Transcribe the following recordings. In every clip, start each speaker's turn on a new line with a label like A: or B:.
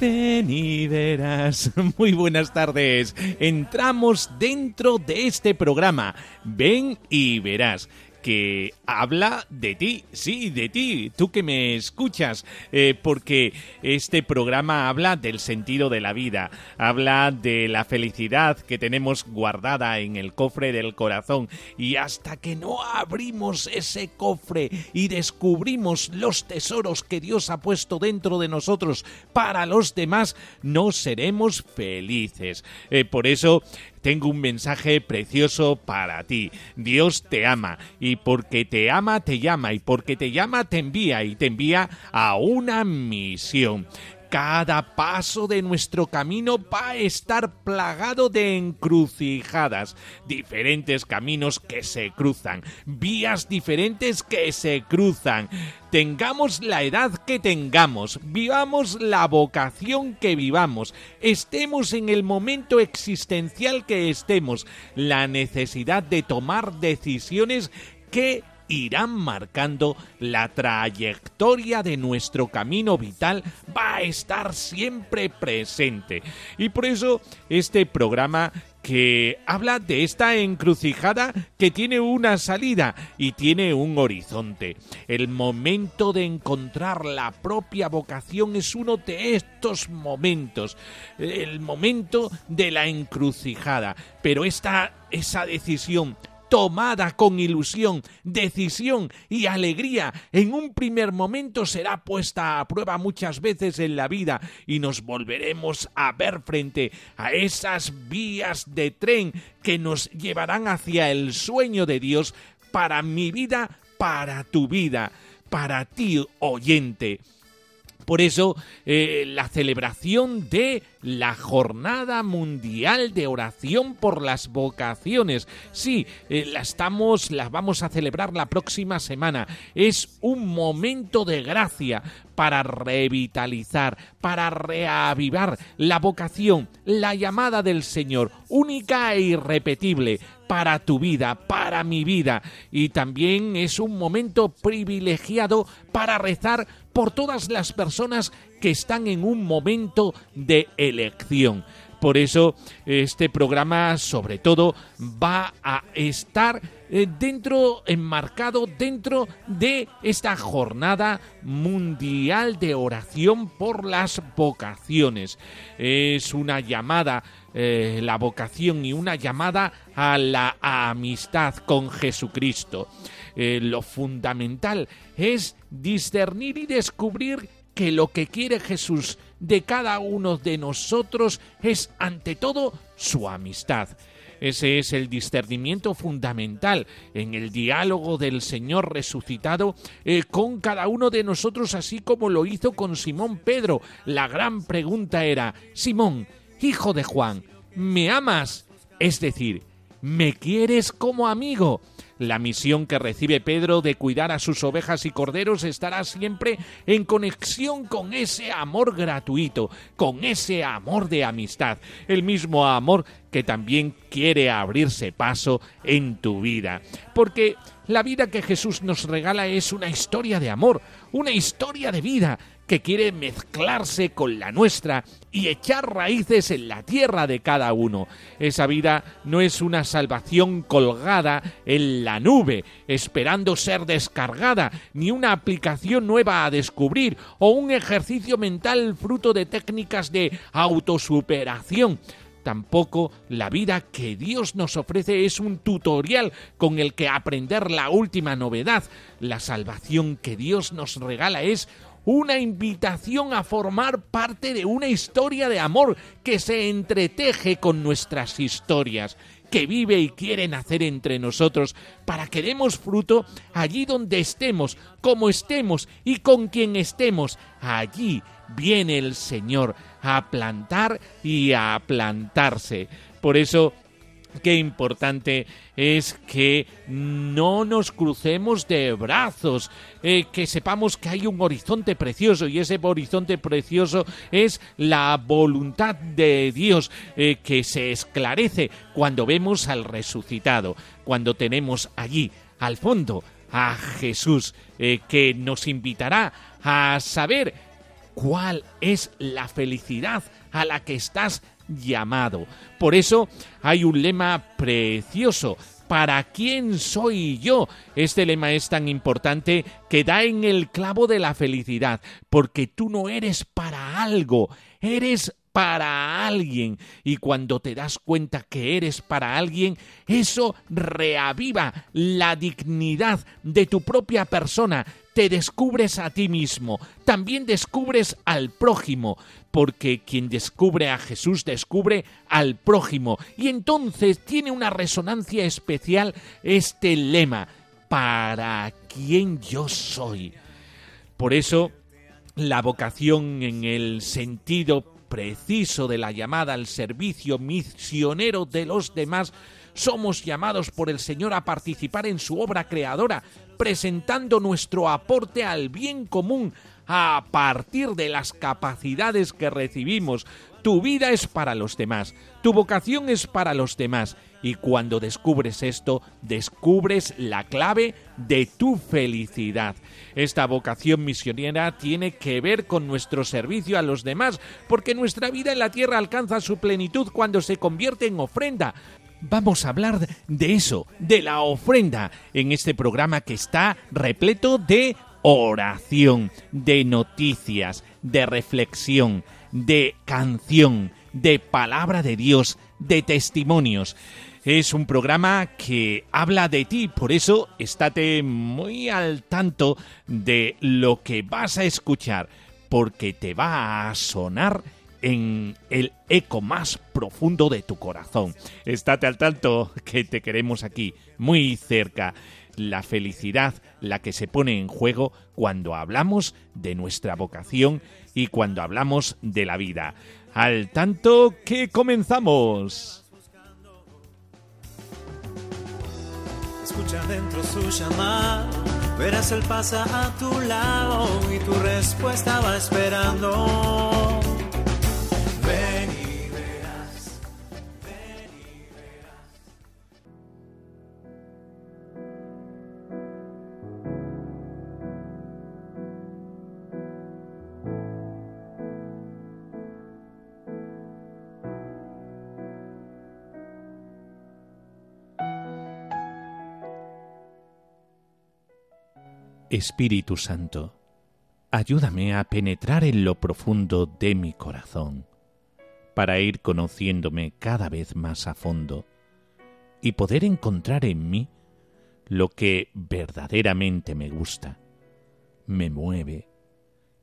A: Ven y verás. Muy buenas tardes. Entramos dentro de este programa. Ven y verás que habla de ti, sí, de ti, tú que me escuchas, eh, porque este programa habla del sentido de la vida, habla de la felicidad que tenemos guardada en el cofre del corazón y hasta que no abrimos ese cofre y descubrimos los tesoros que Dios ha puesto dentro de nosotros para los demás, no seremos felices. Eh, por eso tengo un mensaje precioso para ti. Dios te ama y porque te ama te llama y porque te llama te envía y te envía a una misión cada paso de nuestro camino va a estar plagado de encrucijadas, diferentes caminos que se cruzan, vías diferentes que se cruzan. Tengamos la edad que tengamos, vivamos la vocación que vivamos, estemos en el momento existencial que estemos, la necesidad de tomar decisiones que irán marcando la trayectoria de nuestro camino vital va a estar siempre presente. Y por eso este programa que habla de esta encrucijada que tiene una salida y tiene un horizonte. El momento de encontrar la propia vocación es uno de estos momentos, el momento de la encrucijada. Pero esta, esa decisión tomada con ilusión, decisión y alegría, en un primer momento será puesta a prueba muchas veces en la vida y nos volveremos a ver frente a esas vías de tren que nos llevarán hacia el sueño de Dios para mi vida, para tu vida, para ti oyente. Por eso, eh, la celebración de la Jornada Mundial de Oración por las Vocaciones. Sí, eh, la estamos, la vamos a celebrar la próxima semana. Es un momento de gracia para revitalizar, para reavivar la vocación, la llamada del Señor, única e irrepetible para tu vida, para mi vida. Y también es un momento privilegiado para rezar por todas las personas que están en un momento de elección. Por eso este programa sobre todo va a estar eh, dentro, enmarcado dentro de esta jornada mundial de oración por las vocaciones. Es una llamada, eh, la vocación y una llamada a la amistad con Jesucristo. Eh, lo fundamental es discernir y descubrir que lo que quiere Jesús de cada uno de nosotros es ante todo su amistad. Ese es el discernimiento fundamental en el diálogo del Señor resucitado eh, con cada uno de nosotros, así como lo hizo con Simón Pedro. La gran pregunta era, Simón, hijo de Juan, ¿me amas? Es decir, ¿me quieres como amigo? La misión que recibe Pedro de cuidar a sus ovejas y corderos estará siempre en conexión con ese amor gratuito, con ese amor de amistad, el mismo amor que también quiere abrirse paso en tu vida. Porque la vida que Jesús nos regala es una historia de amor, una historia de vida, que quiere mezclarse con la nuestra y echar raíces en la tierra de cada uno. Esa vida no es una salvación colgada en la nube, esperando ser descargada, ni una aplicación nueva a descubrir, o un ejercicio mental fruto de técnicas de autosuperación. Tampoco la vida que Dios nos ofrece es un tutorial con el que aprender la última novedad. La salvación que Dios nos regala es una invitación a formar parte de una historia de amor que se entreteje con nuestras historias, que vive y quiere nacer entre nosotros para que demos fruto allí donde estemos, como estemos y con quien estemos. Allí viene el Señor a plantar y a plantarse. Por eso qué importante es que no nos crucemos de brazos, eh, que sepamos que hay un horizonte precioso y ese horizonte precioso es la voluntad de Dios eh, que se esclarece cuando vemos al resucitado, cuando tenemos allí al fondo a Jesús eh, que nos invitará a saber cuál es la felicidad a la que estás llamado. Por eso hay un lema precioso. ¿Para quién soy yo? Este lema es tan importante que da en el clavo de la felicidad, porque tú no eres para algo, eres para alguien. Y cuando te das cuenta que eres para alguien, eso reaviva la dignidad de tu propia persona. Te descubres a ti mismo, también descubres al prójimo, porque quien descubre a Jesús descubre al prójimo. Y entonces tiene una resonancia especial este lema, para quien yo soy. Por eso, la vocación en el sentido preciso de la llamada al servicio misionero de los demás, somos llamados por el Señor a participar en su obra creadora, presentando nuestro aporte al bien común a partir de las capacidades que recibimos. Tu vida es para los demás, tu vocación es para los demás y cuando descubres esto, descubres la clave de tu felicidad. Esta vocación misionera tiene que ver con nuestro servicio a los demás, porque nuestra vida en la tierra alcanza su plenitud cuando se convierte en ofrenda. Vamos a hablar de eso, de la ofrenda, en este programa que está repleto de oración, de noticias, de reflexión, de canción, de palabra de Dios, de testimonios. Es un programa que habla de ti, por eso estate muy al tanto de lo que vas a escuchar, porque te va a sonar en el eco más profundo de tu corazón. Estate al tanto que te queremos aquí, muy cerca. La felicidad, la que se pone en juego cuando hablamos de nuestra vocación y cuando hablamos de la vida. Al tanto que comenzamos.
B: Escucha dentro su llamado, verás él pasa a tu lado y tu respuesta va esperando.
A: Espíritu Santo, ayúdame a penetrar en lo profundo de mi corazón, para ir conociéndome cada vez más a fondo y poder encontrar en mí lo que verdaderamente me gusta, me mueve,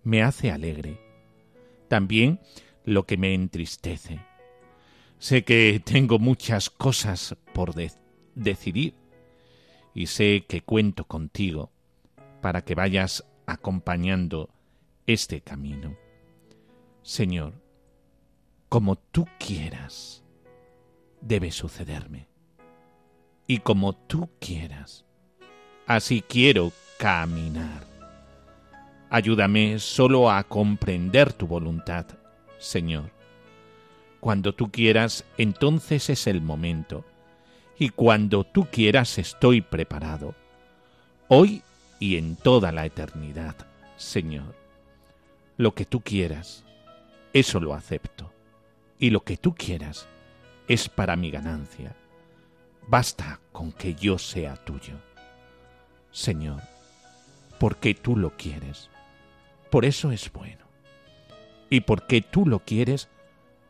A: me hace alegre, también lo que me entristece. Sé que tengo muchas cosas por de- decidir y sé que cuento contigo para que vayas acompañando este camino. Señor, como tú quieras, debe sucederme. Y como tú quieras, así quiero caminar. Ayúdame solo a comprender tu voluntad, Señor. Cuando tú quieras, entonces es el momento. Y cuando tú quieras, estoy preparado. Hoy y en toda la eternidad, Señor. Lo que tú quieras, eso lo acepto. Y lo que tú quieras es para mi ganancia. Basta con que yo sea tuyo. Señor, porque tú lo quieres, por eso es bueno. Y porque tú lo quieres,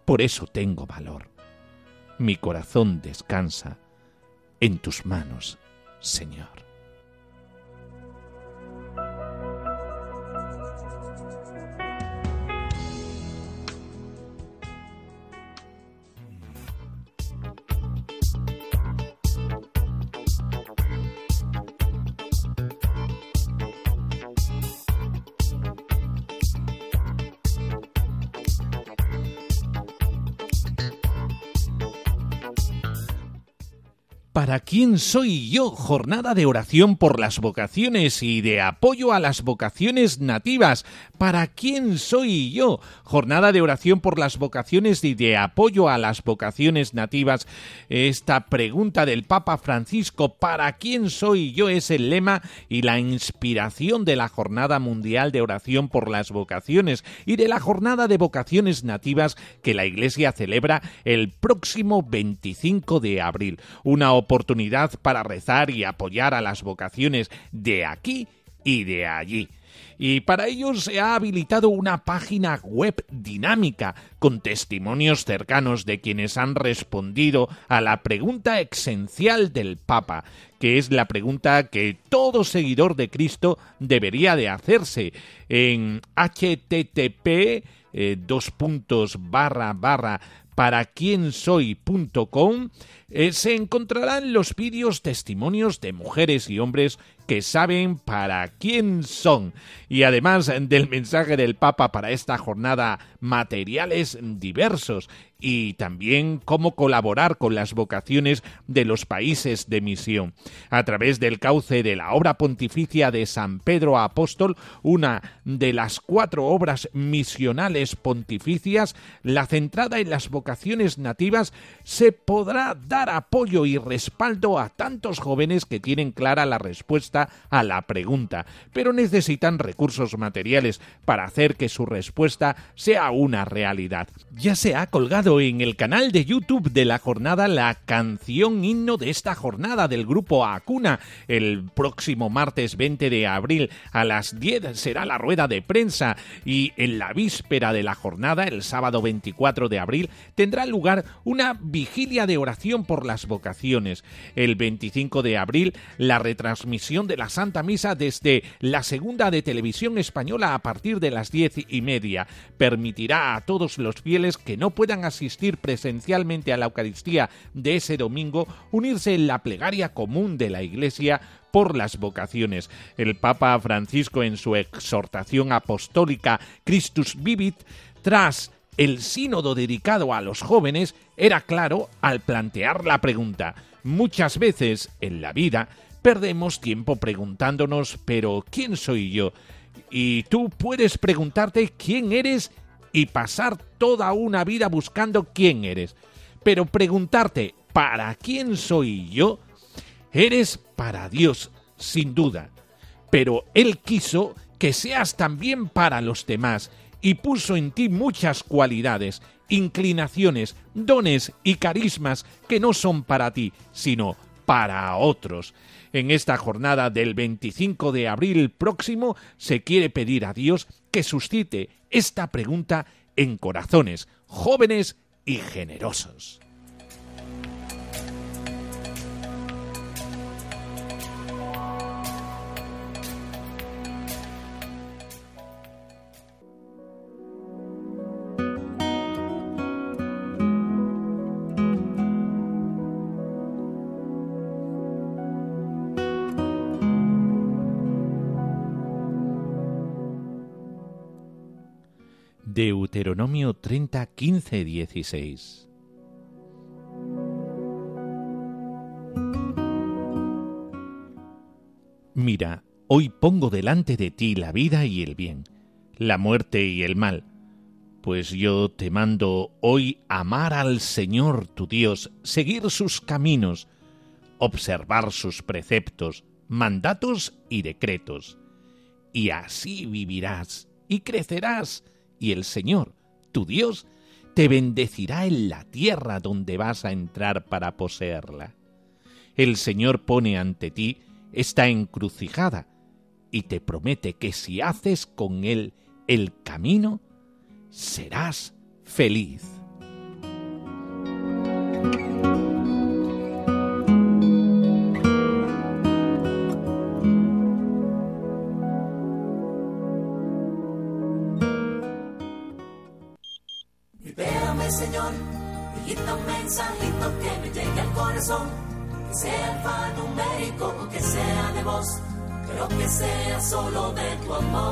A: por eso tengo valor. Mi corazón descansa en tus manos, Señor. Quién soy yo? Jornada de oración por las vocaciones y de apoyo a las vocaciones nativas. ¿Para quién soy yo? Jornada de oración por las vocaciones y de apoyo a las vocaciones nativas. Esta pregunta del Papa Francisco, ¿para quién soy yo? es el lema y la inspiración de la Jornada Mundial de Oración por las Vocaciones y de la Jornada de Vocaciones Nativas que la Iglesia celebra el próximo 25 de abril. Una oportunidad para rezar y apoyar a las vocaciones de aquí y de allí. Y para ello se ha habilitado una página web dinámica con testimonios cercanos de quienes han respondido a la pregunta esencial del Papa, que es la pregunta que todo seguidor de Cristo debería de hacerse en http eh, para quien soy.com eh, se encontrarán los vídeos testimonios de mujeres y hombres que saben para quién son. Y además del mensaje del Papa para esta jornada, materiales diversos y también cómo colaborar con las vocaciones de los países de misión. A través del cauce de la obra pontificia de San Pedro Apóstol, una de las cuatro obras misionales pontificias, la centrada en las vocaciones nativas, se podrá dar apoyo y respaldo a tantos jóvenes que tienen clara la respuesta a la pregunta, pero necesitan recursos materiales para hacer que su respuesta sea una realidad. Ya se ha colgado en el canal de YouTube de la jornada la canción himno de esta jornada del grupo Acuna. El próximo martes 20 de abril a las 10 será la rueda de prensa y en la víspera de la jornada, el sábado 24 de abril, tendrá lugar una vigilia de oración por las vocaciones. El 25 de abril, la retransmisión de la Santa Misa desde la segunda de televisión española a partir de las diez y media permitirá a todos los fieles que no puedan asistir asistir presencialmente a la Eucaristía de ese domingo, unirse en la plegaria común de la Iglesia por las vocaciones. El Papa Francisco en su exhortación apostólica Christus Vivit, tras el sínodo dedicado a los jóvenes, era claro al plantear la pregunta. Muchas veces en la vida perdemos tiempo preguntándonos, pero ¿quién soy yo? Y tú puedes preguntarte quién eres y pasar toda una vida buscando quién eres. Pero preguntarte, ¿para quién soy yo? Eres para Dios, sin duda. Pero Él quiso que seas también para los demás y puso en ti muchas cualidades, inclinaciones, dones y carismas que no son para ti, sino para otros. En esta jornada del 25 de abril próximo se quiere pedir a Dios que suscite esta pregunta en corazones jóvenes y generosos. Deuteronomio 30, 15, 16. Mira, hoy pongo delante de ti la vida y el bien, la muerte y el mal, pues yo te mando hoy amar al Señor tu Dios, seguir sus caminos, observar sus preceptos, mandatos y decretos, y así vivirás y crecerás y el Señor, tu Dios, te bendecirá en la tierra donde vas a entrar para poseerla. El Señor pone ante ti esta encrucijada y te promete que si haces con Él el camino, serás feliz.
C: solo de tu amor.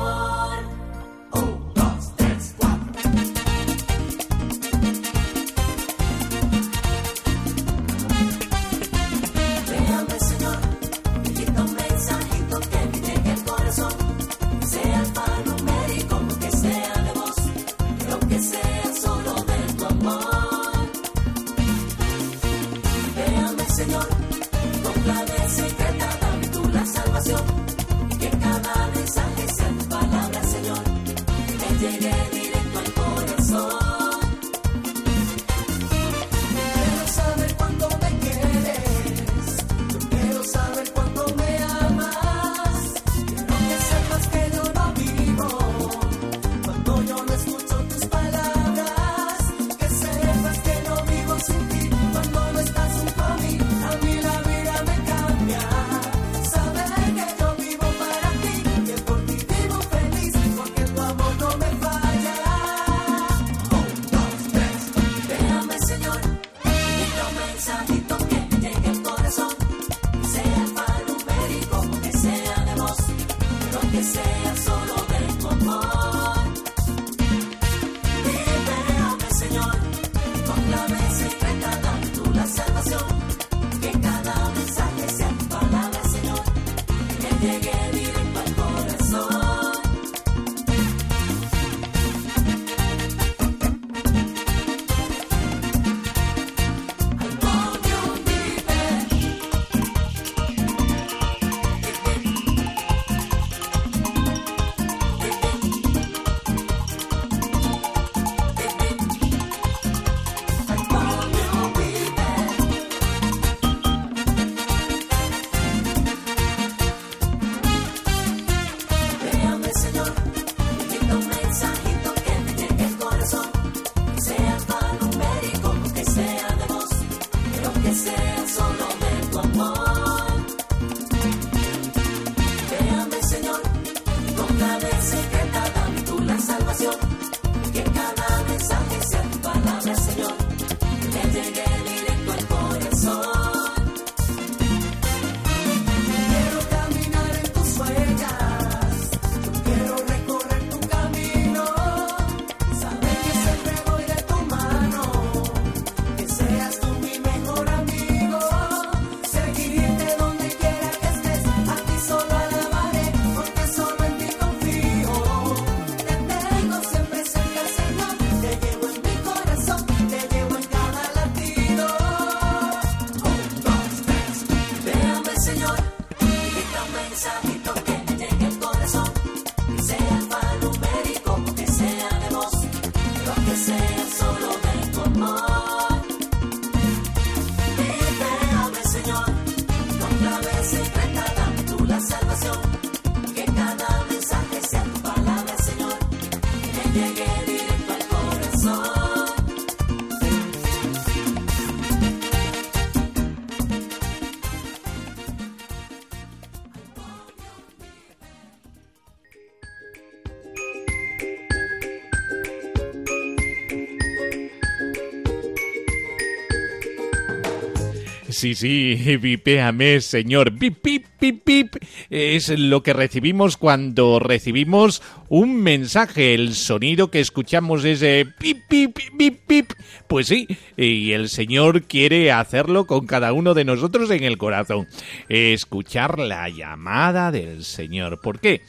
A: sí, sí, vipéame, señor. Vip, vip, vip, vip. Es lo que recibimos cuando recibimos un mensaje. El sonido que escuchamos es pip, pip, pip, pip. Pues sí, y el Señor quiere hacerlo con cada uno de nosotros en el corazón. Escuchar la llamada del Señor. ¿Por qué?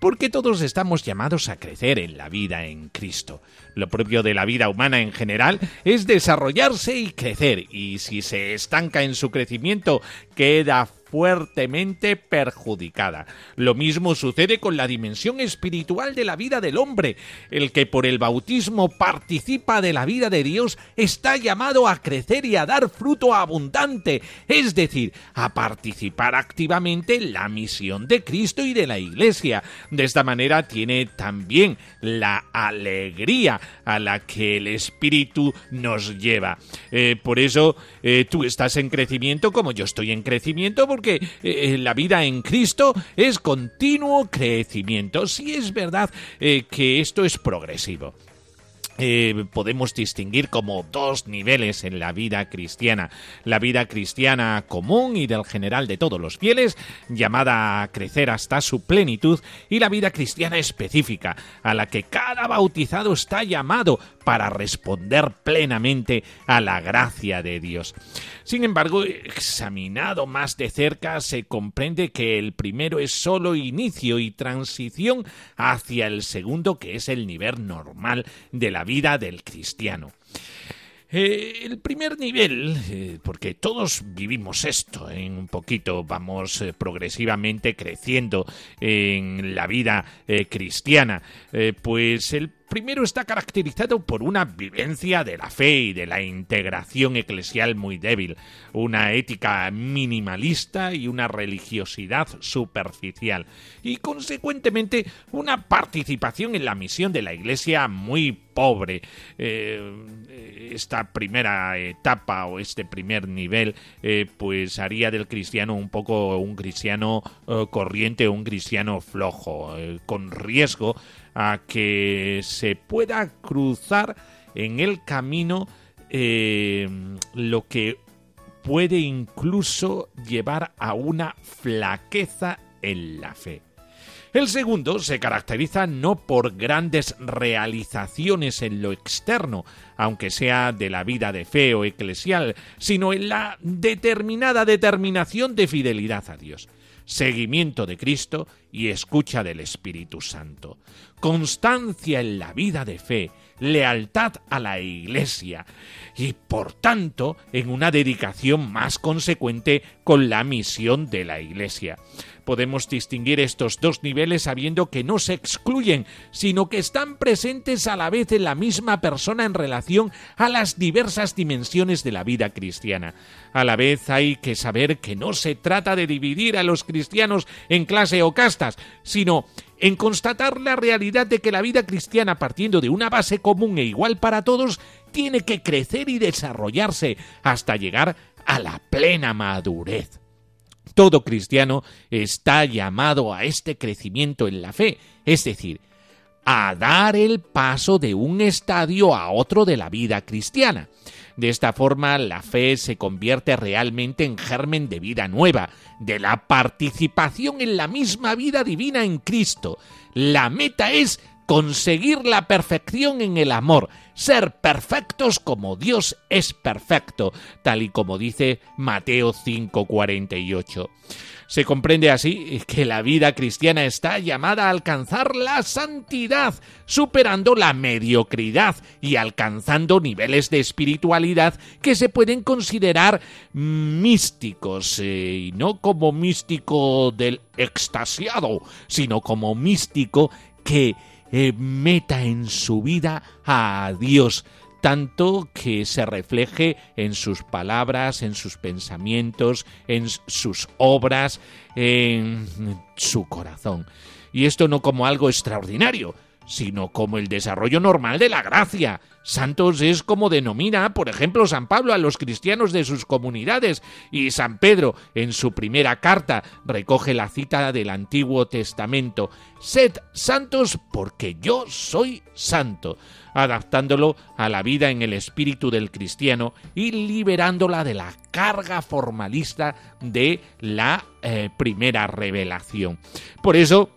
A: Porque todos estamos llamados a crecer en la vida en Cristo. Lo propio de la vida humana en general es desarrollarse y crecer, y si se estanca en su crecimiento, queda fuertemente perjudicada. Lo mismo sucede con la dimensión espiritual de la vida del hombre. El que por el bautismo participa de la vida de Dios está llamado a crecer y a dar fruto abundante, es decir, a participar activamente en la misión de Cristo y de la Iglesia. De esta manera tiene también la alegría a la que el Espíritu nos lleva. Eh, por eso eh, tú estás en crecimiento como yo estoy en crecimiento porque que eh, eh, la vida en Cristo es continuo crecimiento. Sí es verdad eh, que esto es progresivo. Podemos distinguir como dos niveles en la vida cristiana. La vida cristiana común y del general de todos los fieles, llamada a crecer hasta su plenitud, y la vida cristiana específica, a la que cada bautizado está llamado para responder plenamente a la gracia de Dios. Sin embargo, examinado más de cerca, se comprende que el primero es solo inicio y transición hacia el segundo, que es el nivel normal de la vida del cristiano. Eh, el primer nivel, eh, porque todos vivimos esto, en un poquito vamos eh, progresivamente creciendo en la vida cristiana, pues el primero está caracterizado por una vivencia de la fe y de la integración eclesial muy débil, una ética minimalista y una religiosidad superficial, y consecuentemente una participación en la misión de la Iglesia muy pobre. Eh, esta primera etapa o este primer nivel eh, pues haría del cristiano un poco un cristiano eh, corriente, un cristiano flojo, con riesgo a que se pueda cruzar en el camino eh, lo que puede incluso llevar a una flaqueza en la fe. El segundo se caracteriza no por grandes realizaciones en lo externo, aunque sea de la vida de fe o eclesial, sino en la determinada determinación de fidelidad a Dios seguimiento de Cristo y escucha del Espíritu Santo, constancia en la vida de fe, lealtad a la Iglesia y, por tanto, en una dedicación más consecuente con la misión de la Iglesia. Podemos distinguir estos dos niveles sabiendo que no se excluyen, sino que están presentes a la vez en la misma persona en relación a las diversas dimensiones de la vida cristiana. A la vez hay que saber que no se trata de dividir a los cristianos en clase o castas, sino en constatar la realidad de que la vida cristiana, partiendo de una base común e igual para todos, tiene que crecer y desarrollarse hasta llegar a la plena madurez. Todo cristiano está llamado a este crecimiento en la fe, es decir, a dar el paso de un estadio a otro de la vida cristiana. De esta forma, la fe se convierte realmente en germen de vida nueva, de la participación en la misma vida divina en Cristo. La meta es conseguir la perfección en el amor, ser perfectos como Dios es perfecto, tal y como dice Mateo 5:48. Se comprende así que la vida cristiana está llamada a alcanzar la santidad, superando la mediocridad y alcanzando niveles de espiritualidad que se pueden considerar místicos, eh, y no como místico del extasiado, sino como místico que eh, meta en su vida a Dios, tanto que se refleje en sus palabras, en sus pensamientos, en sus obras, en su corazón. Y esto no como algo extraordinario, sino como el desarrollo normal de la gracia. Santos es como denomina, por ejemplo, San Pablo a los cristianos de sus comunidades, y San Pedro, en su primera carta, recoge la cita del Antiguo Testamento, Sed santos porque yo soy santo, adaptándolo a la vida en el espíritu del cristiano y liberándola de la carga formalista de la eh, primera revelación. Por eso,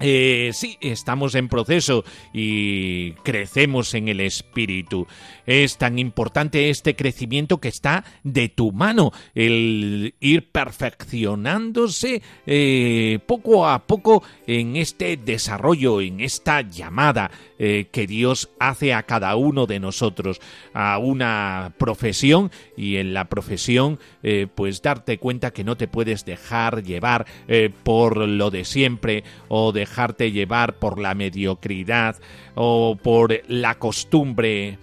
A: eh, sí, estamos en proceso y crecemos en el espíritu. Es tan importante este crecimiento que está de tu mano, el ir perfeccionándose eh, poco a poco en este desarrollo, en esta llamada eh, que Dios hace a cada uno de nosotros a una profesión y en la profesión eh, pues darte cuenta que no te puedes dejar llevar por lo de siempre o dejarte llevar por la mediocridad o por la costumbre.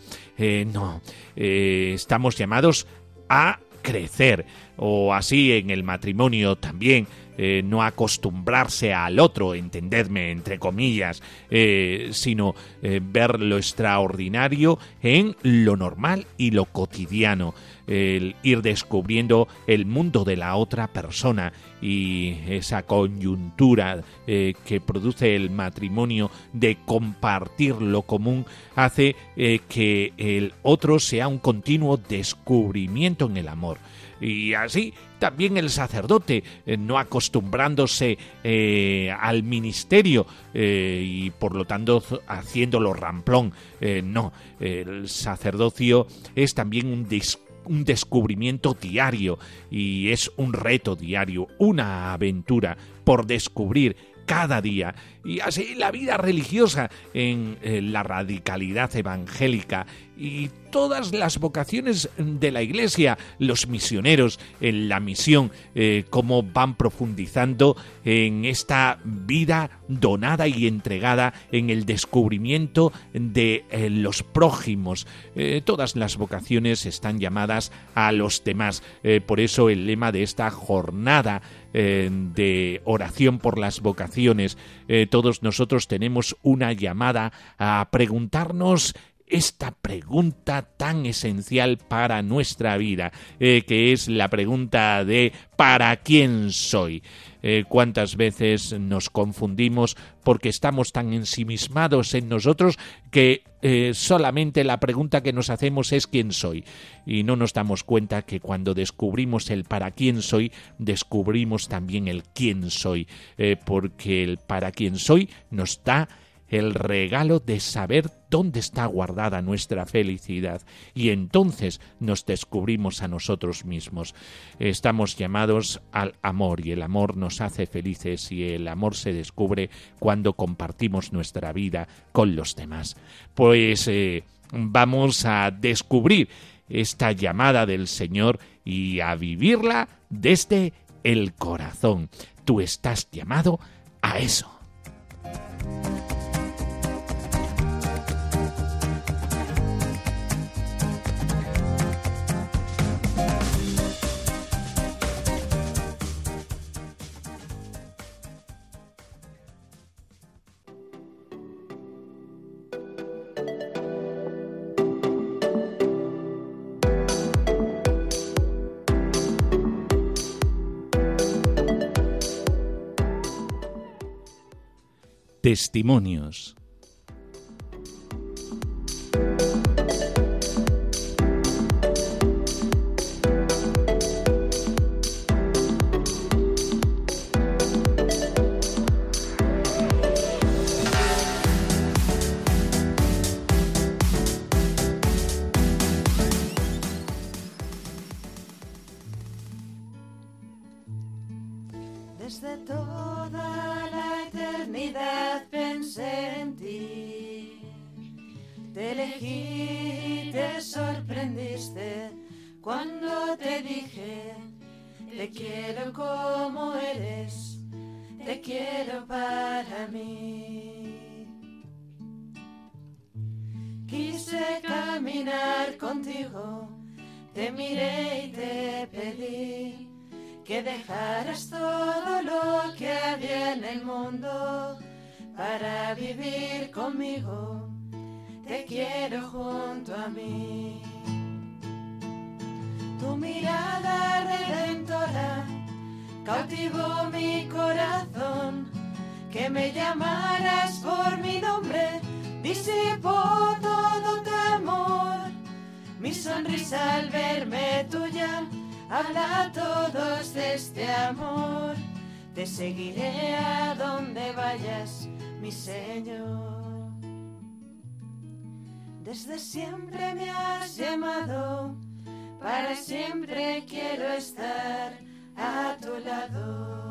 A: no, estamos llamados a crecer, o así en el matrimonio también. Eh, no acostumbrarse al otro, entendedme, entre comillas, eh, sino eh, ver lo extraordinario en lo normal y lo cotidiano, el ir descubriendo el mundo de la otra persona y esa coyuntura que produce el matrimonio de compartir lo común hace que el otro sea un continuo descubrimiento en el amor. Y así también el sacerdote, eh, no acostumbrándose eh, al ministerio eh, y por lo tanto haciéndolo ramplón. no, el sacerdocio es también un un descubrimiento diario y es un reto diario, una aventura por descubrir cada día. Y así la vida religiosa en la radicalidad evangélica y todas las vocaciones de la Iglesia, los misioneros en la misión, eh, cómo van profundizando en esta vida donada y entregada en el descubrimiento de eh, los prójimos. Eh, todas las vocaciones están llamadas a los demás. por eso el lema de esta jornada de oración por las vocaciones, todos nosotros tenemos una llamada a preguntarnos esta pregunta tan esencial para nuestra vida, eh, que es la pregunta de ¿para quién soy? Eh, cuántas veces nos confundimos porque estamos tan ensimismados en nosotros que eh, solamente la pregunta que nos hacemos es quién soy y no nos damos cuenta que cuando descubrimos el para quién soy descubrimos también el quién soy porque el para quién soy nos da el regalo de saber dónde está guardada nuestra felicidad y entonces nos descubrimos a nosotros mismos. Estamos llamados al amor y el amor nos hace felices y el amor se descubre cuando compartimos nuestra vida con los demás. Pues eh, vamos a descubrir esta llamada del Señor y a vivirla desde el corazón. Tú estás llamado a eso. Testimonios.
D: Seguiré a donde vayas, mi Señor. Desde siempre me has llamado, para siempre quiero estar a tu lado.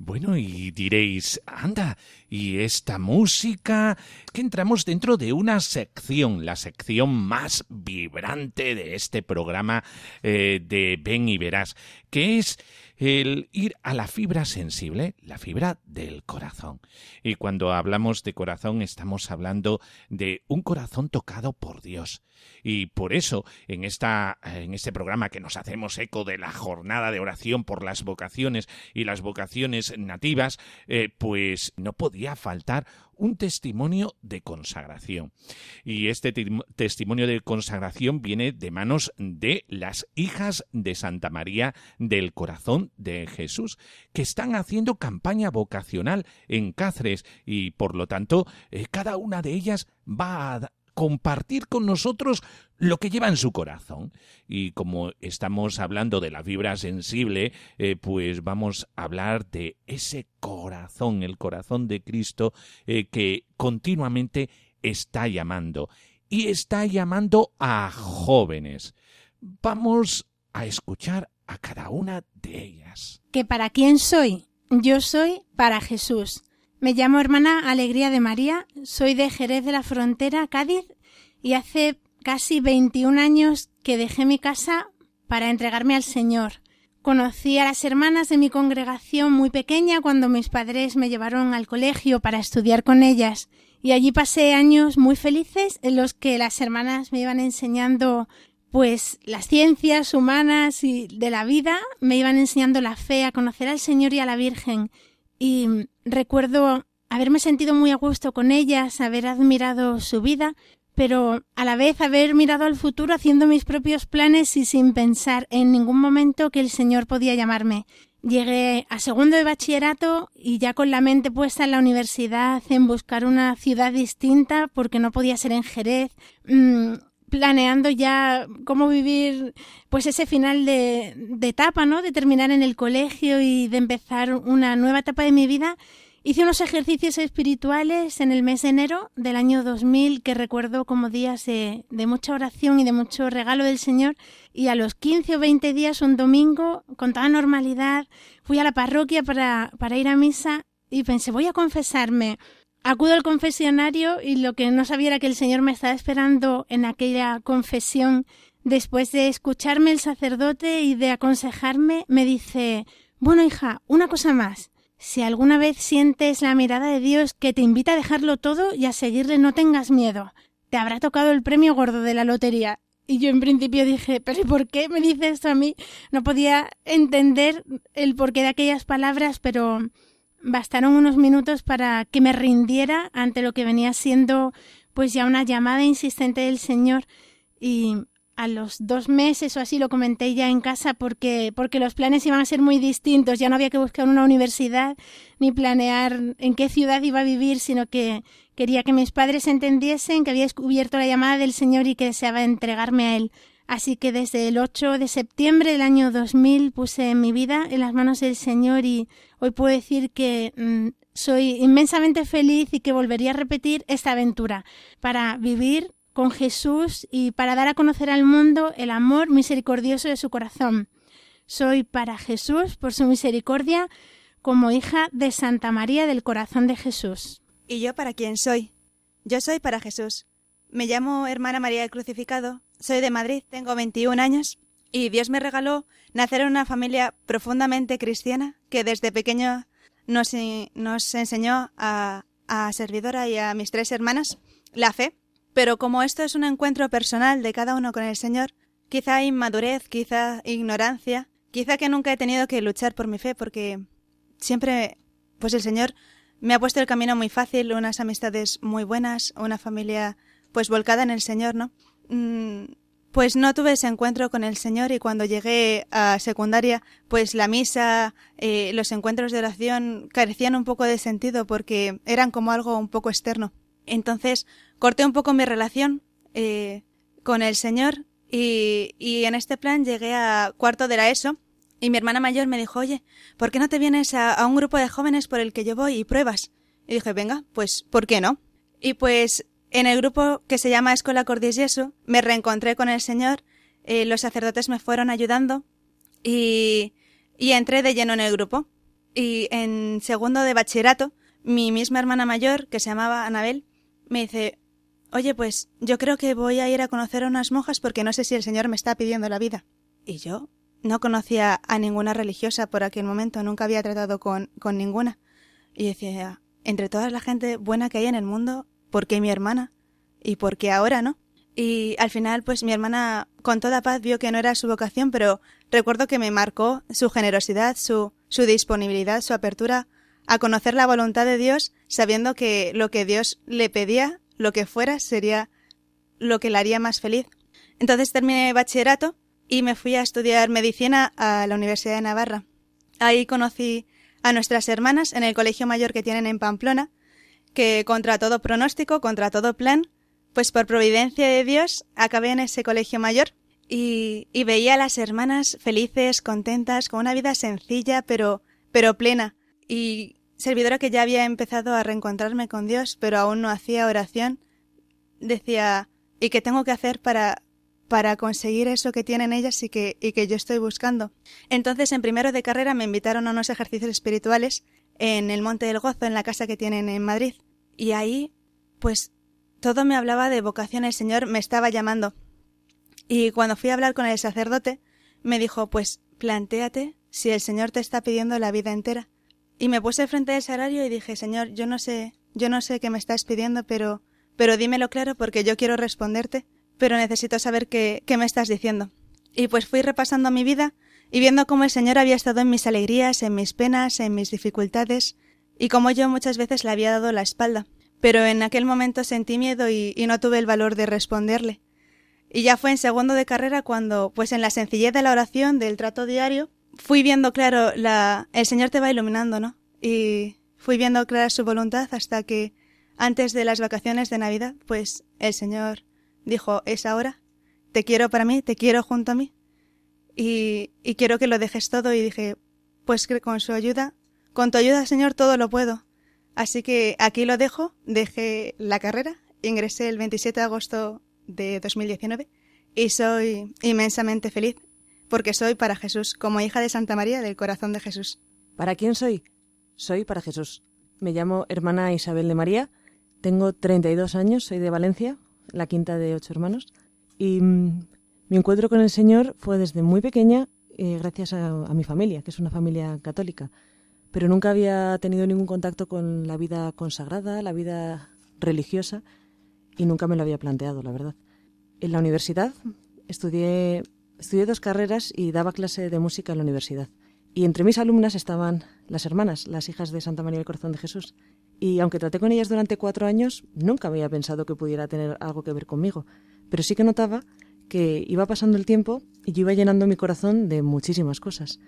A: Bueno, y diréis, anda, y esta música, que entramos dentro de una sección, la sección más vibrante de este programa eh, de Ven y Verás, que es el ir a la fibra sensible, la fibra del corazón. Y cuando hablamos de corazón estamos hablando de un corazón tocado por Dios. Y por eso en esta en este programa que nos hacemos eco de la jornada de oración por las vocaciones y las vocaciones nativas, eh, pues no podía faltar un testimonio de consagración. Y este testimonio de consagración viene de manos de las hijas de Santa María del Corazón de Jesús, que están haciendo campaña vocacional en Cáceres y por lo tanto eh, cada una de ellas va a compartir con nosotros lo que lleva en su corazón. Y como estamos hablando de la fibra sensible, eh, pues vamos a hablar de ese corazón, el corazón de Cristo, eh, que continuamente está llamando. Y está llamando a jóvenes. Vamos a escuchar a cada una de ellas.
E: ¿Que para quién soy? Yo soy para Jesús. Me llamo hermana Alegría de María, soy de Jerez de la Frontera, Cádiz, y hace casi 21 años que dejé mi casa para entregarme al Señor. Conocí a las hermanas de mi congregación muy pequeña cuando mis padres me llevaron al colegio para estudiar con ellas y allí pasé años muy felices en los que las hermanas me iban enseñando pues las ciencias humanas y de la vida, me iban enseñando la fe, a conocer al Señor y a la Virgen y recuerdo haberme sentido muy a gusto con ellas, haber admirado su vida, pero a la vez haber mirado al futuro haciendo mis propios planes y sin pensar en ningún momento que el Señor podía llamarme. Llegué a segundo de bachillerato y ya con la mente puesta en la universidad, en buscar una ciudad distinta, porque no podía ser en Jerez, mmm, planeando ya cómo vivir pues ese final de, etapa, ¿no? De terminar en el colegio y de empezar una nueva etapa de mi vida. Hice unos ejercicios espirituales en el mes de enero del año 2000 que recuerdo como días de, de, mucha oración y de mucho regalo del Señor y a los 15 o 20 días, un domingo, con toda normalidad, fui a la parroquia para, para ir a misa y pensé, voy a confesarme. Acudo al confesionario y lo que no sabía era que el Señor me estaba esperando en aquella confesión. Después de escucharme el sacerdote y de aconsejarme, me dice, bueno hija, una cosa más. Si alguna vez sientes la mirada de Dios que te invita a dejarlo todo y a seguirle, no tengas miedo. Te habrá tocado el premio gordo de la lotería. Y yo en principio dije, pero ¿y por qué me dice esto a mí? No podía entender el porqué de aquellas palabras, pero bastaron unos minutos para que me rindiera ante lo que venía siendo pues ya una llamada insistente del Señor y a los dos meses o así lo comenté ya en casa porque, porque los planes iban a ser muy distintos. Ya no había que buscar una universidad ni planear en qué ciudad iba a vivir, sino que quería que mis padres entendiesen que había descubierto la llamada del Señor y que deseaba entregarme a Él. Así que desde el 8 de septiembre del año 2000 puse mi vida en las manos del Señor y hoy puedo decir que mmm, soy inmensamente feliz y que volvería a repetir esta aventura para vivir con Jesús y para dar a conocer al mundo el amor misericordioso de su corazón. Soy para Jesús, por su misericordia, como hija de Santa María del Corazón de Jesús.
F: ¿Y yo para quién soy? Yo soy para Jesús. Me llamo Hermana María del Crucificado, soy de Madrid, tengo 21 años y Dios me regaló nacer en una familia profundamente cristiana que desde pequeño nos, nos enseñó a, a servidora y a mis tres hermanas la fe pero como esto es un encuentro personal de cada uno con el Señor, quizá inmadurez, quizá ignorancia, quizá que nunca he tenido que luchar por mi fe, porque siempre, pues el Señor me ha puesto el camino muy fácil, unas amistades muy buenas, una familia pues volcada en el Señor, ¿no? Mm, pues no tuve ese encuentro con el Señor y cuando llegué a secundaria, pues la misa, eh, los encuentros de oración carecían un poco de sentido porque eran como algo un poco externo. Entonces corté un poco mi relación eh, con el Señor y, y, en este plan llegué a cuarto de la ESO y mi hermana mayor me dijo, oye, ¿por qué no te vienes a, a, un grupo de jóvenes por el que yo voy y pruebas? Y dije, venga, pues, ¿por qué no? Y pues en el grupo que se llama Escola Cordis Jesu me reencontré con el Señor, eh, los sacerdotes me fueron ayudando y, y entré de lleno en el grupo. Y en segundo de bachillerato, mi misma hermana mayor, que se llamaba Anabel, me dice, oye, pues yo creo que voy a ir a conocer a unas monjas porque no sé si el Señor me está pidiendo la vida. Y yo no conocía a ninguna religiosa por aquel momento, nunca había tratado con, con ninguna. Y decía, entre toda la gente buena que hay en el mundo, ¿por qué mi hermana? ¿Y por qué ahora no? Y al final, pues mi hermana con toda paz vio que no era su vocación, pero recuerdo que me marcó su generosidad, su, su disponibilidad, su apertura a conocer la voluntad de Dios, sabiendo que lo que Dios le pedía, lo que fuera, sería lo que la haría más feliz. Entonces terminé bachillerato y me fui a estudiar medicina a la Universidad de Navarra. Ahí conocí a nuestras hermanas en el colegio mayor que tienen en Pamplona, que contra todo pronóstico, contra todo plan, pues por providencia de Dios acabé en ese colegio mayor y, veía a las hermanas felices, contentas, con una vida sencilla pero, pero plena. Y servidora que ya había empezado a reencontrarme con Dios, pero aún no hacía oración, decía, ¿y qué tengo que hacer para, para conseguir eso que tienen ellas y que, y que yo estoy buscando? Entonces, en primero de carrera me invitaron a unos ejercicios espirituales en el Monte del Gozo, en la casa que tienen en Madrid. Y ahí, pues, todo me hablaba de vocación, el Señor me estaba llamando. Y cuando fui a hablar con el sacerdote, me dijo, pues, plantéate si el Señor te está pidiendo la vida entera. Y me puse frente al salario y dije, Señor, yo no sé, yo no sé qué me estás pidiendo, pero, pero dímelo claro porque yo quiero responderte, pero necesito saber qué, qué me estás diciendo. Y pues fui repasando mi vida y viendo cómo el Señor había estado en mis alegrías, en mis penas, en mis dificultades, y cómo yo muchas veces le había dado la espalda. Pero en aquel momento sentí miedo y, y no tuve el valor de responderle. Y ya fue en segundo de carrera cuando, pues en la sencillez de la oración, del trato diario, fui viendo claro la el Señor te va iluminando, ¿no? Y fui viendo clara su voluntad hasta que antes de las vacaciones de Navidad, pues el Señor dijo, es ahora, te quiero para mí, te quiero junto a mí y, y quiero que lo dejes todo y dije, pues que con su ayuda, con tu ayuda Señor todo lo puedo. Así que aquí lo dejo, dejé la carrera, ingresé el 27 de agosto de 2019 y soy inmensamente feliz porque soy para Jesús, como hija de Santa María del Corazón de Jesús.
G: ¿Para quién soy? Soy para Jesús. Me llamo hermana Isabel de María, tengo 32 años, soy de Valencia, la quinta de ocho hermanos, y mm, mi encuentro con el Señor fue desde muy pequeña eh, gracias a, a mi familia, que es una familia católica, pero nunca había tenido ningún contacto con la vida consagrada, la vida religiosa, y nunca me lo había planteado, la verdad. En la universidad estudié dos carreras y daba clase de música en la universidad. Y entre mis alumnas estaban las hermanas, las hijas de Santa María del Corazón de Jesús. Y aunque traté con ellas durante cuatro años, nunca había pensado que pudiera tener algo que ver conmigo. Pero sí que notaba que iba pasando el tiempo y yo iba llenando mi corazón de muchísimas cosas.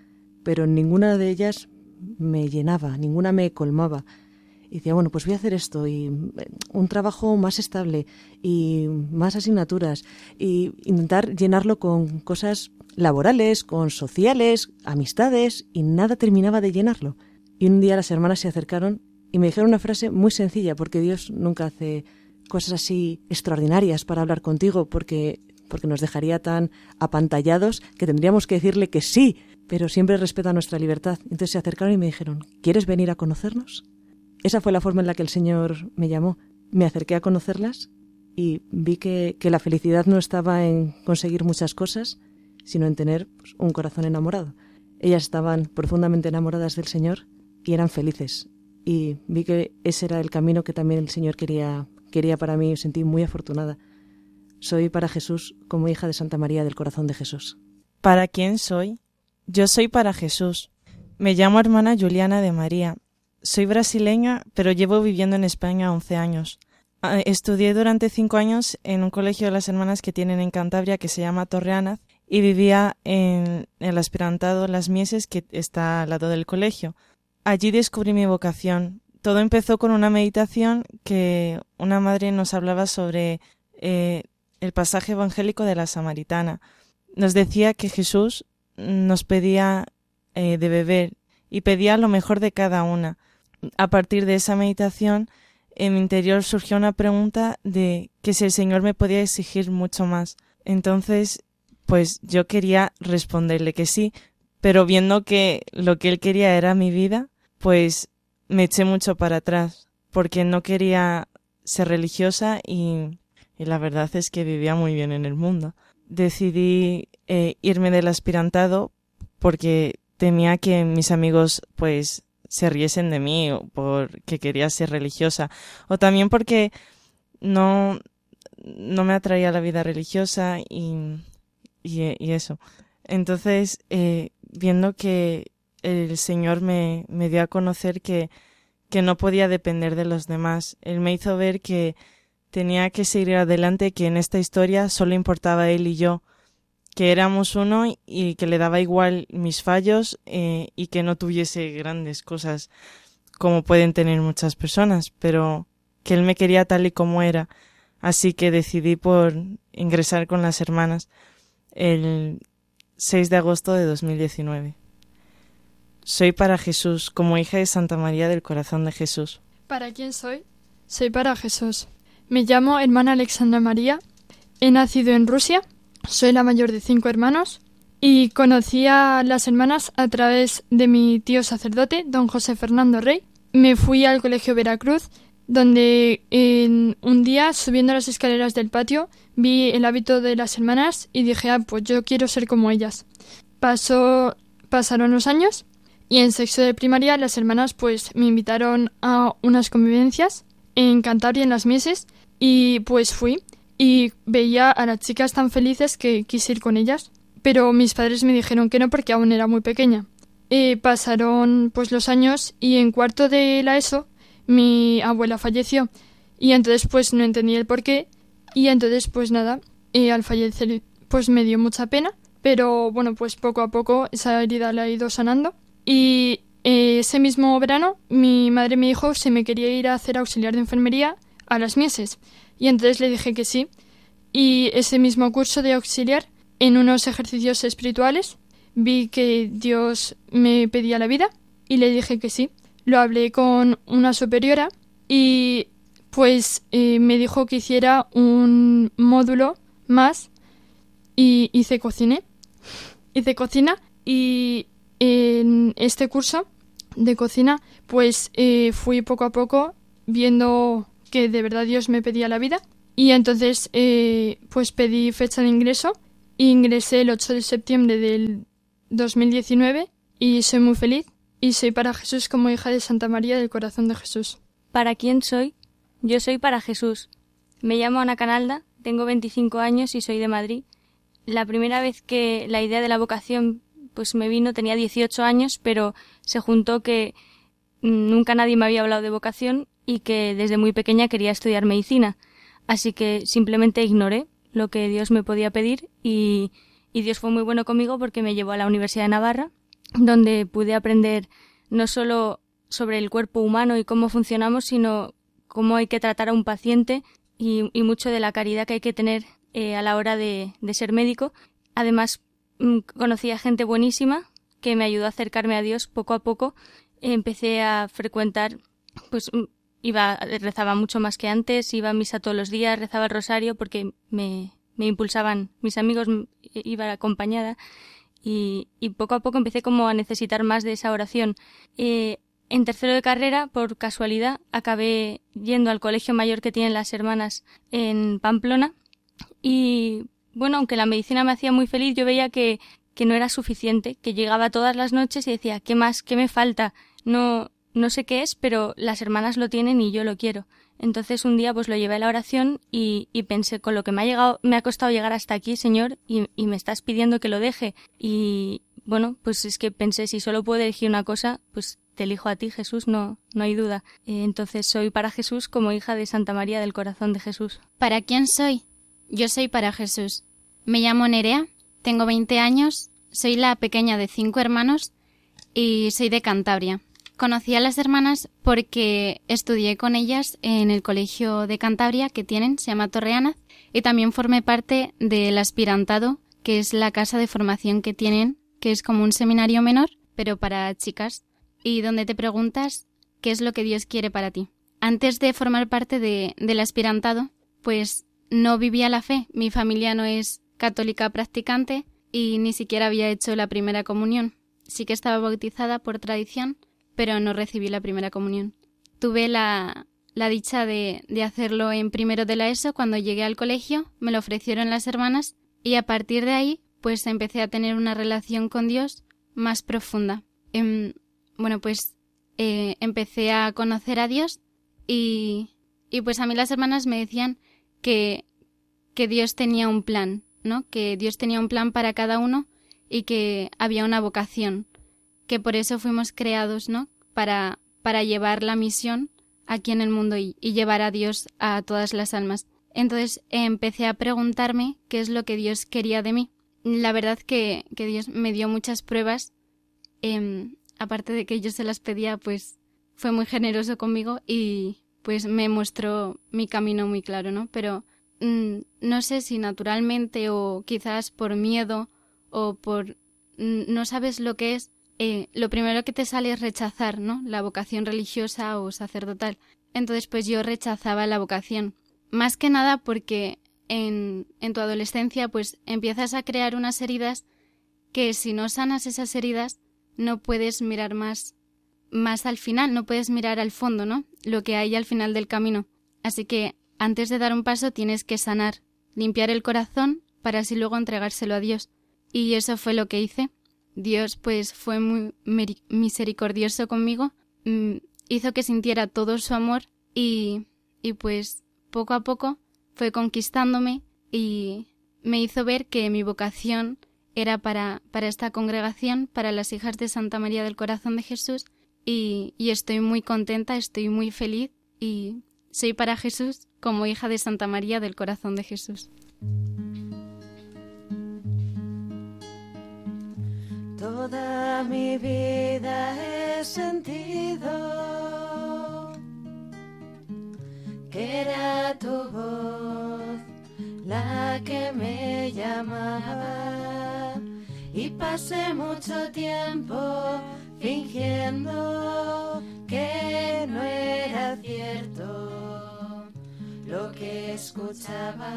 G: Pero ninguna de ellas me llenaba, ninguna me colmaba. Y decía, bueno, pues voy a hacer esto y eh, un trabajo más estable y más asignaturas y intentar llenarlo con cosas laborales, con sociales, amistades y nada terminaba de llenarlo. Y un día las hermanas se acercaron y me dijeron una frase muy sencilla porque Dios nunca hace cosas así extraordinarias para hablar contigo porque porque nos dejaría tan apantallados que tendríamos que decirle que sí, pero siempre respeta nuestra libertad. Entonces se acercaron y me dijeron, ¿quieres venir a conocernos? Esa fue la forma en la que el Señor me llamó. Me acerqué a conocerlas y vi que, que la felicidad no estaba en conseguir muchas cosas, sino en tener pues, un corazón enamorado. Ellas estaban profundamente enamoradas del Señor y eran felices. Y vi que ese era el camino que también el Señor quería, quería para mí me sentí muy afortunada. Soy para Jesús como hija de Santa María del Corazón de Jesús.
H: ¿Para quién soy? Yo soy para Jesús. Me llamo hermana Juliana de María soy brasileña, pero llevo viviendo en España 11 años. Ah, estudié durante cinco años en un colegio de las hermanas que tienen en Cantabria que se llama Torreanaz y vivía en el aspirantado Las Mieses que está al lado del colegio. Allí descubrí mi vocación. Todo empezó con una meditación que una madre nos hablaba sobre eh, el pasaje evangélico de la Samaritana. Nos decía que Jesús nos pedía eh, de beber y pedía lo mejor de cada una a partir de esa meditación, en mi interior surgió una pregunta de que si el Señor me podía exigir mucho más. Entonces, pues yo quería responderle que sí, pero viendo que lo que él quería era mi vida, pues me eché mucho para atrás, porque no quería ser religiosa y, y la verdad es que vivía muy bien en el mundo. Decidí eh, irme del aspirantado porque temía que mis amigos pues se riesen de mí porque quería ser religiosa o también porque no no me atraía la vida religiosa y, y, y eso. Entonces, eh, viendo que el Señor me, me dio a conocer que, que no podía depender de los demás, Él me hizo ver que tenía que seguir adelante, que en esta historia solo importaba Él y yo, que éramos uno y que le daba igual mis fallos eh, y que no tuviese grandes cosas como pueden tener muchas personas, pero que Él me quería tal y como era Así que decidí por ingresar con las hermanas el 6 de agosto de 2019. Soy para Jesús, como hija de Santa María del Corazón de Jesús.
I: ¿Para quién soy? Soy para Jesús. Me llamo hermana Alexandra María. He nacido en Rusia. Soy la mayor de cinco hermanos. Y conocí a las hermanas a través de mi tío sacerdote, don José Fernando Rey. Me fui al Colegio Veracruz donde en un día, subiendo las escaleras del patio, vi el hábito de las hermanas y dije, ah, pues yo quiero ser como ellas. Pasó, pasaron los años y en sexto de primaria las hermanas pues me invitaron a unas convivencias en Cantabria en las Mieses y pues fui y veía a las chicas tan felices que quise ir con ellas, pero mis padres me dijeron que no porque aún era muy pequeña. Eh, pasaron pues los años y en cuarto de la ESO mi abuela falleció y entonces pues no entendí el por qué y entonces pues nada, eh, al fallecer pues me dio mucha pena, pero bueno pues poco a poco esa herida la he ido sanando y eh, ese mismo verano mi madre me dijo si me quería ir a hacer auxiliar de enfermería a las mieses. Y entonces le dije que sí. Y ese mismo curso de auxiliar en unos ejercicios espirituales vi que Dios me pedía la vida y le dije que sí. Lo hablé con una superiora y pues eh, me dijo que hiciera un módulo más y hice cocina. Hice cocina y en este curso de cocina pues eh, fui poco a poco viendo que de verdad Dios me pedía la vida y entonces eh, pues pedí fecha de ingreso e ingresé el 8 de septiembre del 2019 y soy muy feliz y soy para Jesús como hija de Santa María del Corazón de Jesús.
J: ¿Para quién soy? Yo soy para Jesús. Me llamo Ana Canalda, tengo 25 años y soy de Madrid. La primera vez que la idea de la vocación pues me vino tenía 18 años, pero se juntó que nunca nadie me había hablado de vocación y que desde muy pequeña quería estudiar medicina. Así que simplemente ignoré lo que Dios me podía pedir y, y Dios fue muy bueno conmigo porque me llevó a la Universidad de Navarra donde pude aprender no solo sobre el cuerpo humano y cómo funcionamos, sino cómo hay que tratar a un paciente y, mucho de la caridad que hay que tener eh, a la hora de, ser médico. Además, mm, conocí a gente buenísima que me ayudó a acercarme a Dios poco a poco. empecé a frecuentar, pues mm, iba, rezaba mucho más que antes, iba a misa todos los días, rezaba el rosario porque me, me impulsaban mis amigos, iba acompañada y, poco a poco empecé como a necesitar más de esa oración. Eh, en tercero de carrera, por casualidad, acabé yendo al colegio mayor que tienen las hermanas en Pamplona y bueno, aunque la medicina me hacía muy feliz, yo veía que, que no era suficiente, que llegaba todas las noches y decía, ¿qué más? ¿Qué me falta? No, no sé qué es, pero las hermanas lo tienen y yo lo quiero. Entonces un día pues lo llevé a la oración y, pensé con lo que me ha llegado, me ha costado llegar hasta aquí, Señor, y, me estás pidiendo que lo deje. Y bueno, pues es que pensé si solo puedo elegir una cosa, pues te elijo a ti, Jesús, no, no hay duda. Eh, entonces soy para Jesús como hija de Santa María del Corazón de Jesús.
K: ¿Para quién soy? Yo soy para Jesús. Me llamo Nerea, tengo 20 años, soy la pequeña de cinco hermanos y soy de Cantabria. Conocí a las hermanas porque estudié con ellas en el colegio de Cantabria que tienen, se llama Torreana, y también formé parte del aspirantado, que es la casa de formación que tienen, que es como un seminario menor, pero para chicas, y donde te preguntas qué es lo que Dios quiere para ti. Antes de formar parte de, del aspirantado, pues no vivía la fe. Mi familia no es católica practicante y ni siquiera había hecho la primera comunión. Sí que estaba bautizada por tradición, pero no recibí la primera comunión. Tuve la, la dicha de, de hacerlo en primero de la ESO cuando llegué al colegio, me lo ofrecieron las hermanas y a partir de ahí pues empecé a tener una relación con Dios más profunda. Em, bueno, pues eh, empecé a conocer a Dios y, y pues a mí las hermanas me decían que, que Dios tenía un plan, ¿no? Que Dios tenía un plan para cada uno y que había una vocación, que por eso fuimos creados, ¿no? Para, para llevar la misión aquí en el mundo y, llevar a Dios a todas las almas. Entonces empecé a preguntarme qué es lo que Dios quería de mí. La verdad que, que Dios me dio muchas pruebas. em, aparte de que yo se las pedía, pues fue muy generoso conmigo y pues me mostró mi camino muy claro, ¿no? Pero mm, no sé si naturalmente o quizás por miedo o por mm, no sabes lo que es, eh, lo primero que te sale es rechazar, ¿no? La vocación religiosa o sacerdotal. Entonces, pues yo rechazaba la vocación. Más que nada porque en, en tu adolescencia, pues empiezas a crear unas heridas que si no sanas esas heridas, no puedes mirar más, más al final, no puedes mirar al fondo, ¿no? Lo que hay al final del camino. Así que antes de dar un paso tienes que sanar, limpiar el corazón para así luego entregárselo a Dios. Y eso fue lo que hice. Dios pues fue muy misericordioso conmigo, mm, hizo que sintiera todo su amor y, y pues poco a poco fue conquistándome y me hizo ver que mi vocación era para, para esta congregación, para las hijas de Santa María del Corazón de Jesús y, y estoy muy contenta, estoy muy feliz y soy para Jesús como hija de Santa María del Corazón de Jesús.
D: Toda mi vida he sentido que era tu voz la que me llamaba y pasé mucho tiempo fingiendo que no era cierto lo que escuchaba.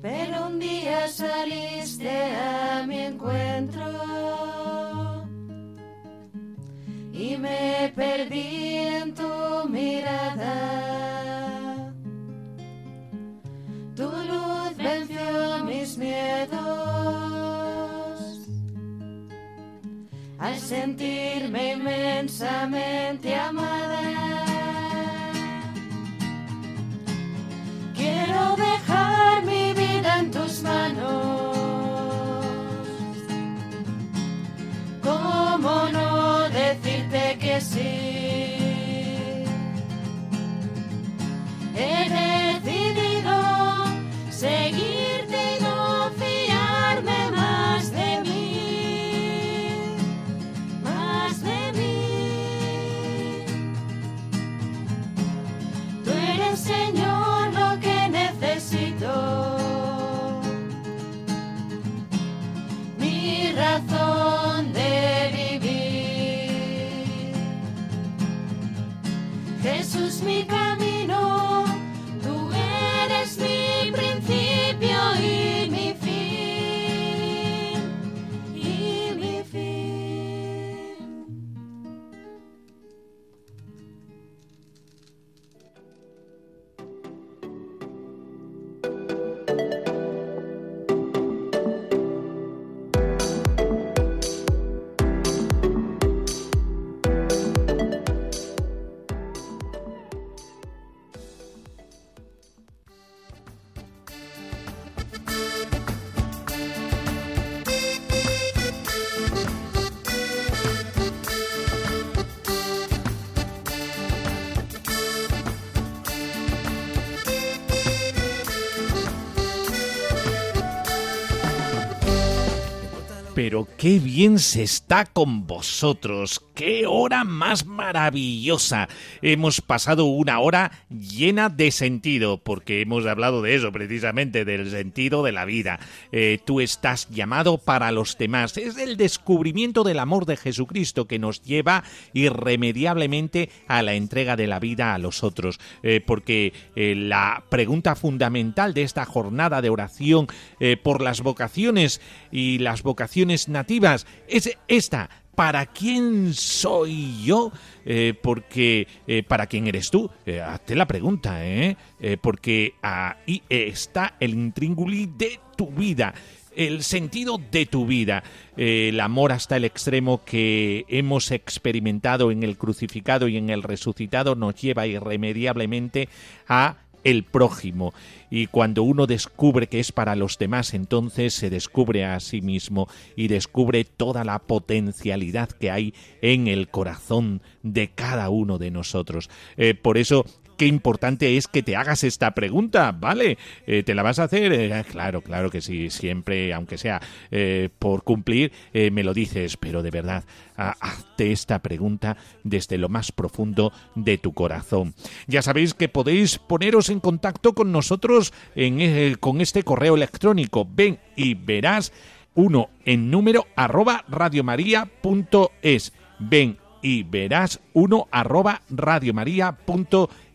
D: Pero un día saliste sentirme inmensamente amada. Quiero dejar mi vida en tus manos. ¿Cómo no decirte que sí?
A: Qué bien se está con vosotros, qué hora más maravillosa. Hemos pasado una hora llena de sentido, porque hemos hablado de eso precisamente, del sentido de la vida. Eh, tú estás llamado para los demás. Es el descubrimiento del amor de Jesucristo que nos lleva irremediablemente a la entrega de la vida a los otros. Eh, porque eh, la pregunta fundamental de esta jornada de oración por las vocaciones y las vocaciones nativas es esta. ¿Para quién soy yo? Eh, porque eh, ¿para quién eres tú? Eh, hazte la pregunta, porque ahí está el intríngulis de tu vida. el sentido de tu vida, el amor hasta el extremo que hemos experimentado en el crucificado y en el resucitado nos lleva irremediablemente a el prójimo. Y cuando uno descubre que es para los demás, entonces se descubre a sí mismo y descubre toda la potencialidad que hay en el corazón de cada uno de nosotros. Eh, por eso qué importante es que te hagas esta pregunta, ¿vale? Eh, ¿Te la vas a hacer? Eh, claro, claro que sí, siempre, aunque sea eh, por cumplir, me lo dices, pero de verdad, ha- hazte esta pregunta desde lo más profundo de tu corazón. Ya sabéis que podéis poneros en contacto con nosotros con este correo electrónico. Ven y verás uno en número arroba radiomaria.es. Ven y verás uno arroba radiomaria.es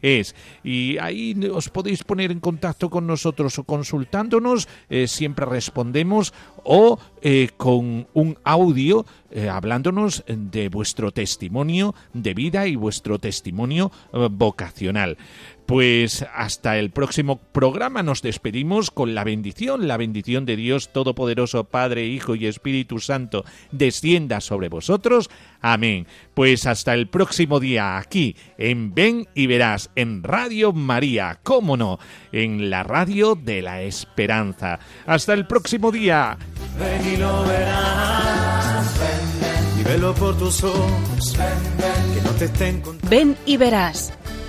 A: y ahí os podéis poner en contacto con nosotros o consultándonos, eh, siempre respondemos o eh, con un audio eh, hablándonos de vuestro testimonio de vida y vuestro testimonio vocacional. Pues hasta el próximo programa nos despedimos con la bendición, la bendición de Dios Todopoderoso, Padre, Hijo y Espíritu Santo, descienda sobre vosotros. Amén. Pues hasta el próximo día aquí en Ven y Verás, en Radio María, cómo no, en la radio de la esperanza. Hasta el próximo día.
B: Ven y lo verás. Y velo por tus ojos. Que no te estén.
L: Ven y verás